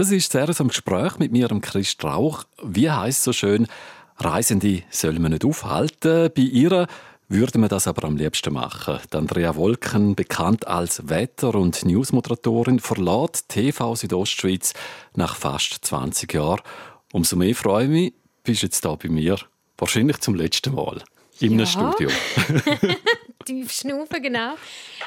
Das ist sehr ein Gespräch mit mir, Chris Strauch. Wie heißt so schön, Reisende sollen wir nicht aufhalten. Bei ihr würde man das aber am liebsten machen. Die Andrea Wolken, bekannt als Wetter- und Newsmoderatorin, verlässt TV Südostschweiz nach fast 20 Jahren. Umso mehr freue ich mich, bist jetzt da bei mir. Wahrscheinlich zum letzten Mal. In einem Studio. Tief schnaufen, genau.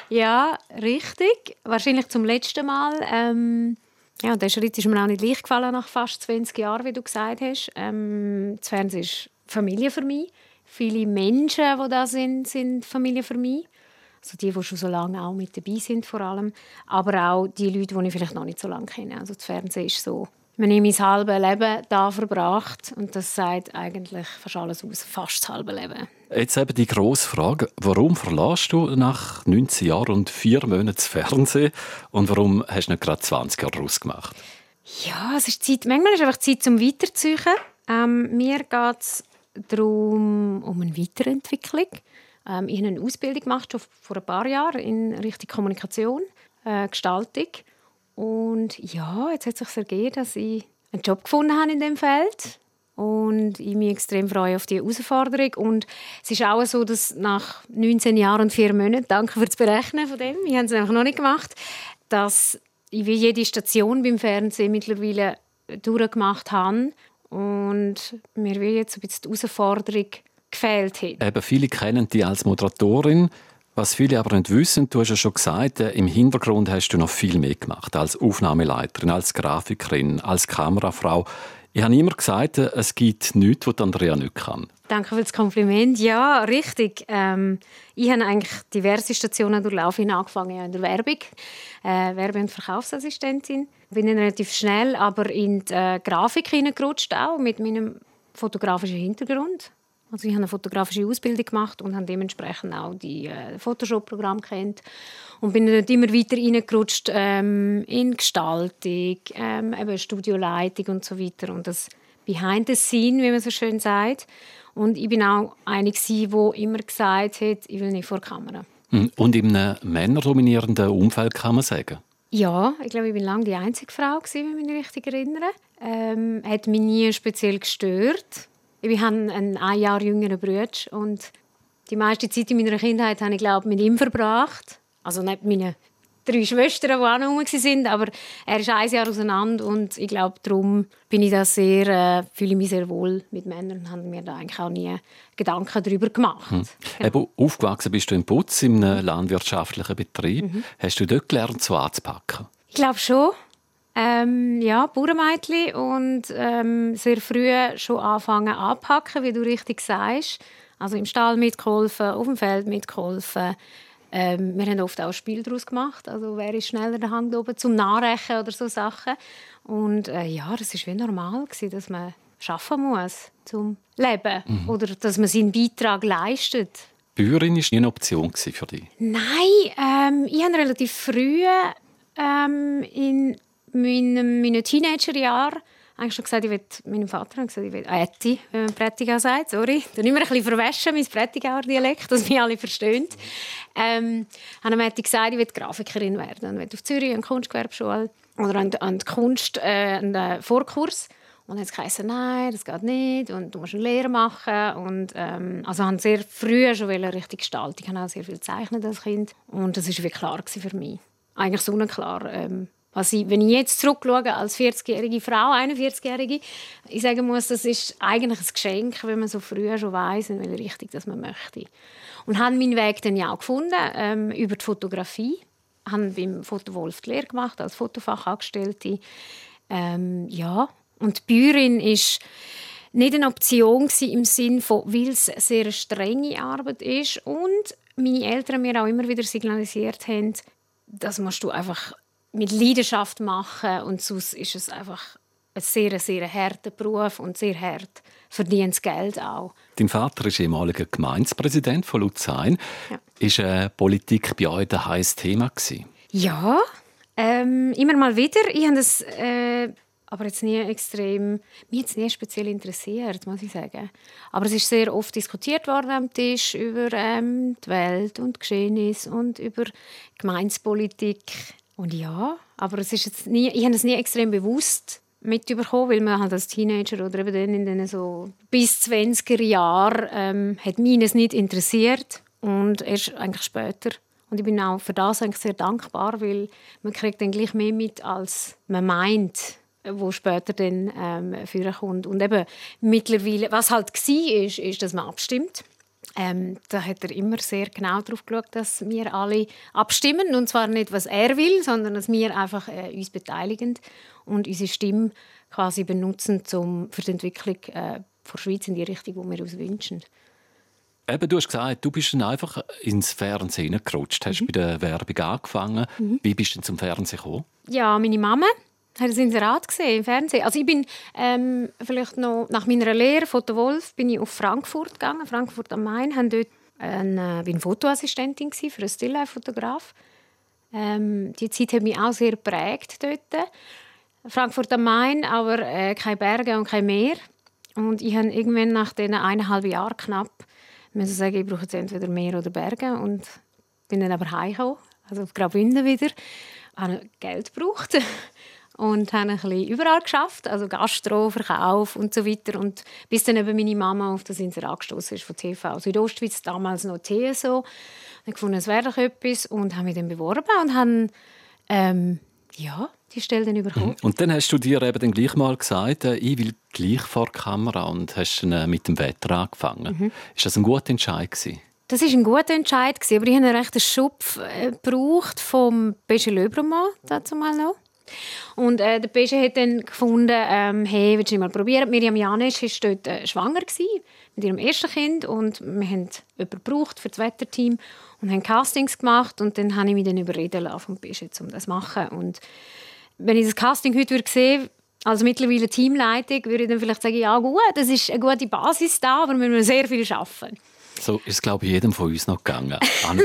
Ja, richtig. Wahrscheinlich zum letzten Mal. Ähm, ja, der Schritt ist mir auch nicht leicht gefallen nach fast 20 Jahren, wie du gesagt hast. Ähm, das Fernsehen ist Familie für mich. Viele Menschen, die da sind, sind Familie für mich. Also die, die schon so lange auch mit dabei sind vor allem. Aber auch die Leute, die ich vielleicht noch nicht so lange kenne. Also das Fernsehen ist so wir haben mein halbes Leben da verbracht und das sagt eigentlich fast alles aus, fast das halbe Leben. Jetzt eben die grosse Frage, warum verlässt du nach 19 Jahren und vier Monaten das Fernsehen und warum hast du nicht gerade 20 Jahre daraus gemacht? Ja, es ist Zeit, manchmal ist es einfach Zeit zum Weiterzuziehen. Ähm, mir geht es darum, um eine Weiterentwicklung. Ähm, ich habe eine Ausbildung gemacht, schon vor ein paar Jahren in Richtung Kommunikation, äh, Gestaltung. Und ja, jetzt hat es sich ergeben, dass ich einen Job gefunden habe in dem Feld und ich mich extrem freue auf die Herausforderung. Und es ist auch so, dass nach 19 Jahren und vier Monaten, danke für das Berechnen von dem, wir haben es einfach noch nicht gemacht, dass ich wie jede Station beim Fernsehen mittlerweile durchgemacht habe und mir wie jetzt ein bisschen die Herausforderung gefehlt hat. Eben, viele kennen dich als Moderatorin. Was viele aber nicht wissen, du hast ja schon gesagt, äh, im Hintergrund hast du noch viel mehr gemacht. Als Aufnahmeleiterin, als Grafikerin, als Kamerafrau. Ich habe immer gesagt, äh, es gibt nichts, was Andrea nicht kann. Danke für das Kompliment. Ja, richtig. Ähm, ich habe eigentlich diverse Stationen durchlaufen. Angefangen in der Werbung, äh, Werbe- und Verkaufsassistentin. Bin dann relativ schnell aber in die äh, Grafik hineingerutscht, auch mit meinem fotografischen Hintergrund. Also ich habe eine fotografische Ausbildung gemacht und habe dementsprechend auch die äh, Photoshop-Programme kennt und bin dann immer weiter reingerutscht ähm, in Gestaltung, ähm, eben Studioleitung und so weiter und das Behind the Scene, wie man so schön sagt. Und ich bin auch eine, die immer gesagt hat, ich will nicht vor der Kamera. Hm, und in einem männerdominierenden Umfeld kann man sagen? Ja, ich glaube, ich bin lange die einzige Frau, wenn ich mich richtig erinnere. Ähm, hat mich nie speziell gestört ich habe einen ein Jahr jüngeren Bruder und die meiste Zeit in meiner Kindheit habe ich glaube mit ihm verbracht. Also nicht meine drei Schwestern, die auch noch rum waren, aber er ist ein Jahr auseinander und ich glaube, darum bin ich da sehr, äh, fühle ich mich sehr wohl mit Männern und habe mir da eigentlich auch nie Gedanken darüber gemacht. Hm. Genau. Eben, aufgewachsen bist du in Putz, in einem landwirtschaftlichen Betrieb. Mhm. Hast du dort gelernt, so anzupacken? Ich glaube schon. Ähm, ja, Bauernmädchen und ähm, sehr früh schon anfangen anpacken, wie du richtig sagst. Also im Stall mitgeholfen, auf dem Feld mitgeholfen. Ähm, wir haben oft auch Spiel daraus gemacht, also wer ist schneller der Hand oben zum Nachrechen oder so Sachen. Und äh, ja, das ist wie normal gewesen, dass man schaffen muss zum Leben mhm. oder dass man seinen Beitrag leistet. Bäuerin war nie eine Option für dich? Nein, ähm, ich habe relativ früh ähm, in meinem, meinen Teenagerjahren eigentlich schon gesagt, ich will, meinem Vater hat gesagt, ich will Ätti, wenn man Prättigau sagt, sorry. Dann immer ein bisschen verwaschen, mein Prättigauer Dialekt, dass mich alle verstehen. Ähm, habe mir gesagt, ich will Grafikerin werden. Und will auf Zürich eine Kunstgewerbeschule oder an, an die Kunst, äh, einen Vorkurs. Und dann hat es nein, das geht nicht und du musst eine Lehre machen. Und, ähm, also ich sehr früh schon richtig gestalten. Ich habe auch sehr viel gezeichnet als Kind. Und das war klar für mich. Eigentlich so unklar. Ähm, was ich, wenn ich jetzt zurückschaue als 40-jährige Frau, 41-jährige, ich sagen muss, das ist eigentlich ein Geschenk, wenn man so früh schon weiß, in welche Richtung dass man möchte. Und habe meinen Weg dann ja auch gefunden ähm, über die Fotografie. Habe beim Fotowolf die Lehre gemacht als Fotofachangestellte. Ähm, ja, und die Bäuerin ist nicht eine Option im Sinne von, weil es eine sehr strenge Arbeit ist und meine Eltern mir auch immer wieder signalisiert haben, das musst du einfach mit Leidenschaft machen und sonst ist es einfach ein sehr, sehr harter Beruf und sehr hart verdient Geld auch. Dein Vater ist ehemaliger Gemeindepräsident von Luzern. Ja. Ist äh, Politik bei euch ein heißes Thema gewesen? Ja, ähm, immer mal wieder. Ich habe das äh, aber jetzt nie extrem, mich jetzt nie speziell interessiert, muss ich sagen. Aber es ist sehr oft diskutiert worden am Tisch über ähm, die Welt und Geschehnisse und über Gemeinspolitik Und ja, aber es ist jetzt nie, ich habe es nie extrem bewusst mitbekommen, weil man halt als Teenager oder eben dann in den so bis 20er Jahren ähm, hat mich das nicht interessiert und erst eigentlich später. Und ich bin auch für das eigentlich sehr dankbar, weil man kriegt dann gleich mehr mit, als man meint wo später dann ähm, führen kommt. Und eben mittlerweile, was halt war, ist, ist, dass man abstimmt. Ähm, da hat er immer sehr genau darauf geschaut, dass wir alle abstimmen. Und zwar nicht, was er will, sondern dass wir einfach äh, uns beteiligen und unsere Stimme quasi benutzen zum, für die Entwicklung äh, der Schweiz in die Richtung, die wir uns wünschen. Eben, du hast gesagt, du bist dann einfach ins Fernsehen gerutscht, hast mhm. bei der Werbung angefangen. Mhm. Wie bist du denn zum Fernsehen gekommen? Ja, meine Mama hat das Inserat gesehen im Fernsehen. Also ich bin ähm, vielleicht noch nach meiner Lehre Foto Wolf bin ich auf Frankfurt gegangen, Frankfurt am Main, habe dort eine, äh, bin Fotoassistentin für einen Stilllife-Fotograf. Ähm, die Zeit hat mich auch sehr geprägt dort. Frankfurt am Main, aber äh, keine Berge und kein Meer. Und ich habe irgendwann nach diesen eineinhalb Jahren knapp müssen sagen, ich brauche jetzt entweder Meer oder Berge und bin dann aber heimgekommen, also auf Graubünden wieder. Ich habe Geld gebraucht und habe ein bisschen überall geschafft, also Gastro, Verkauf und so weiter. Und bis dann eben meine Mama auf das Inserat gestoßen ist von TV Südostschweiz, damals noch TSO. Ich gefunden, es wäre doch etwas und habe mich dann beworben und habe ähm, ja, die Stelle dann bekommen. Mhm. Und dann hast du dir eben dann gleich mal gesagt, äh, ich will gleich vor die Kamera und hast dann äh, mit dem Wetter angefangen. Mhm. Ist das ein guter Entscheid gewesen? Das war ein guter Entscheid, aber ich habe einen rechten Schupf äh, gebraucht vom Pesche Löbromann dazu mal noch. Und äh, der Pesche hat dann gefunden, ähm, hey, willst du mal probieren? Miriam Janisch war dort äh, schwanger gewesen, mit ihrem ersten Kind und wir haben jemanden gebraucht für das Wetterteam und haben Castings gemacht und dann habe ich mich dann überreden lassen vom Pesche, um das zu machen. Und wenn ich das Casting heute würde sehen als mittlerweile Teamleitung, würde ich dann vielleicht sagen, ja gut, das ist eine gute Basis da, aber wir müssen sehr viel arbeiten. So ist es, glaube ich, jedem von uns noch gegangen.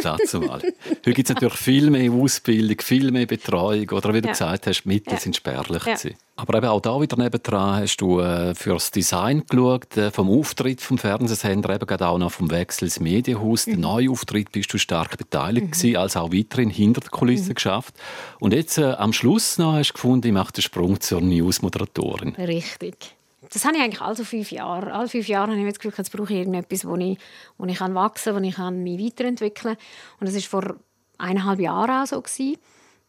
dazu mal. Heute gibt es natürlich viel mehr Ausbildung, viel mehr Betreuung. Oder wie du ja. gesagt hast, die Mittel ja. sind spärlich. Ja. Aber eben auch da wieder nebendran hast du äh, für das Design geschaut, äh, vom Auftritt vom Fernsehsender, eben gerade auch noch vom Wechsel ins Medienhaus. Mhm. Den Neuauftritt bist du stark beteiligt mhm. gewesen, als auch weiterhin hinter der Kulisse mhm. geschafft. Und jetzt äh, am Schluss noch hast du gefunden, ich mache den Sprung zur News-Moderatorin. Richtig das habe ich eigentlich alle fünf Jahre. Alle fünf Jahre habe ich das Gefühl, jetzt brauche ich irgendetwas, wo ich, wo ich kann wachsen kann, wo ich kann mich weiterentwickeln kann. Und das war vor eineinhalb Jahren auch so. Gewesen.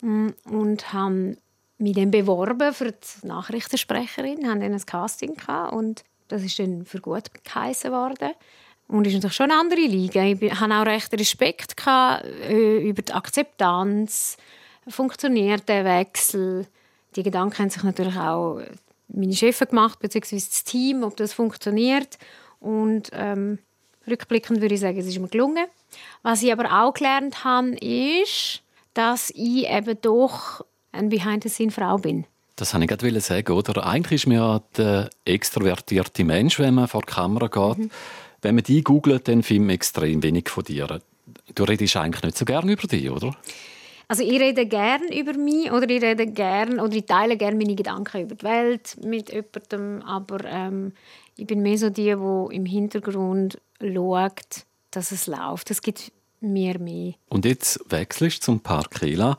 Mm, und habe mich dann beworben für die Nachrichtensprecherin, haben dann ein Casting gehabt und das ist dann für gut geheißen worden. Und ist natürlich schon eine andere Liga. Ich hatte auch recht Respekt gehabt, äh, über die Akzeptanz, funktioniert der Wechsel. Die Gedanken haben sich natürlich auch meine Chefin gemacht, beziehungsweise das Team, ob das funktioniert. Und ähm, rückblickend würde ich sagen, es ist mir gelungen. Was ich aber auch gelernt habe, ist, dass ich eben doch ein Behind-the-Scene-Frau bin. Das wollte ich gerade sagen, oder? Eigentlich ist man ja der extrovertierte Mensch, wenn man vor die Kamera geht. Mhm. Wenn man die googelt, dann findet man extrem wenig von dir. Du redest eigentlich nicht so gerne über dich, oder? Also ich rede gerne über mich oder ich rede gern oder ich teile gerne meine Gedanken über die Welt mit jemandem, aber ähm, ich bin mehr so die, die im Hintergrund schaut, dass es läuft. Das gibt mir mehr. Und jetzt wechselst du zum Park Hela,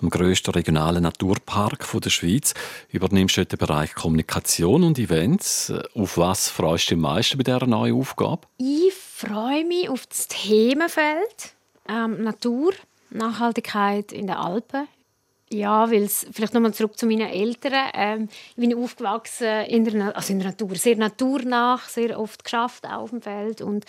dem grössten regionalen Naturpark der Schweiz. Übernimmst du den Bereich Kommunikation und Events. Auf was freust du dich am meisten bei dieser neuen Aufgabe? Ich freue mich auf das Themenfeld ähm, Natur Nachhaltigkeit in den Alpen. Ja, weil es, vielleicht nochmal zurück zu meinen Eltern. Ähm, ich bin aufgewachsen in der, also in der Natur, sehr naturnah, sehr oft geschafft auf dem Feld und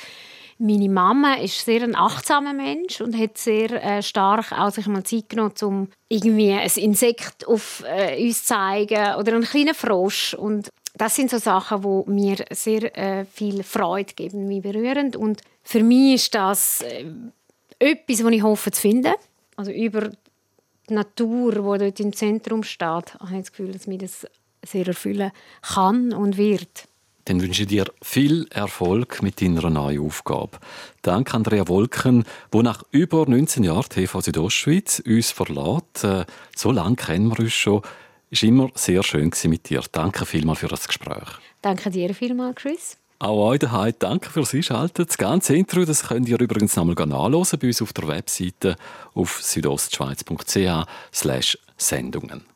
meine Mama ist sehr ein achtsamer Mensch und hat sehr äh, stark auch sich mal Zeit genommen, um irgendwie ein Insekt auf äh, uns zu zeigen oder einen kleinen Frosch und das sind so Sachen, die mir sehr äh, viel Freude geben, mich berührend und für mich ist das äh, etwas, was ich hoffe zu finden. Also über die Natur, die dort im Zentrum steht, habe ich das Gefühl, dass mich das sehr erfüllen kann und wird. Dann wünsche ich dir viel Erfolg mit deiner neuen Aufgabe. Danke Andrea Wolken, wo nach über 19 Jahren TV Südostschweiz uns verlässt. Äh, so lange kennen wir uns schon. Es war immer sehr schön mit dir. Danke vielmals für das Gespräch. Danke dir vielmals, Chris. Auch euch daheim danke fürs Einschalten. Das ganze Intro das könnt ihr übrigens nochmal nachlesen bei uns auf der Webseite auf südostschweiz.ch Sendungen.